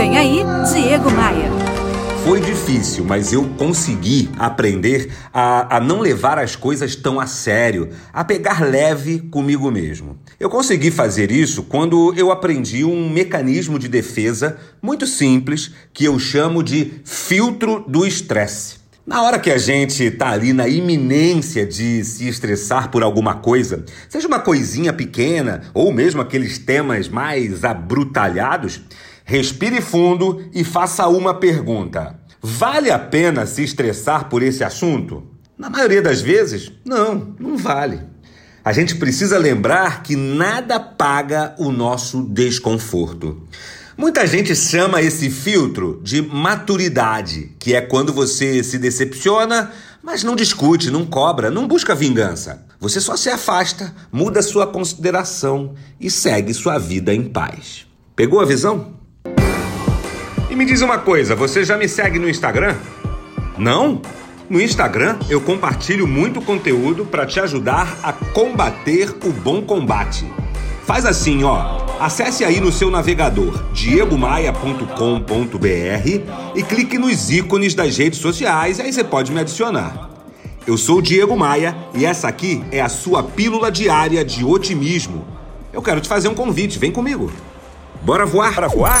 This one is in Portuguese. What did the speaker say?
Vem aí, Diego Maia. Foi difícil, mas eu consegui aprender a, a, não levar as coisas tão a sério, a pegar leve comigo mesmo. Eu consegui fazer isso quando eu aprendi um mecanismo de defesa muito simples que eu chamo de filtro do estresse. Na hora que a gente está ali na iminência de se estressar por alguma coisa, seja uma coisinha pequena ou mesmo aqueles temas mais abrutalhados, respire fundo e faça uma pergunta: vale a pena se estressar por esse assunto? Na maioria das vezes, não, não vale. A gente precisa lembrar que nada paga o nosso desconforto. Muita gente chama esse filtro de maturidade, que é quando você se decepciona, mas não discute, não cobra, não busca vingança. Você só se afasta, muda sua consideração e segue sua vida em paz. Pegou a visão? E me diz uma coisa, você já me segue no Instagram? Não? No Instagram eu compartilho muito conteúdo para te ajudar a combater o bom combate. Faz assim, ó. Acesse aí no seu navegador diegomaia.com.br e clique nos ícones das redes sociais, aí você pode me adicionar. Eu sou Diego Maia e essa aqui é a sua pílula diária de otimismo. Eu quero te fazer um convite, vem comigo. Bora voar para voar?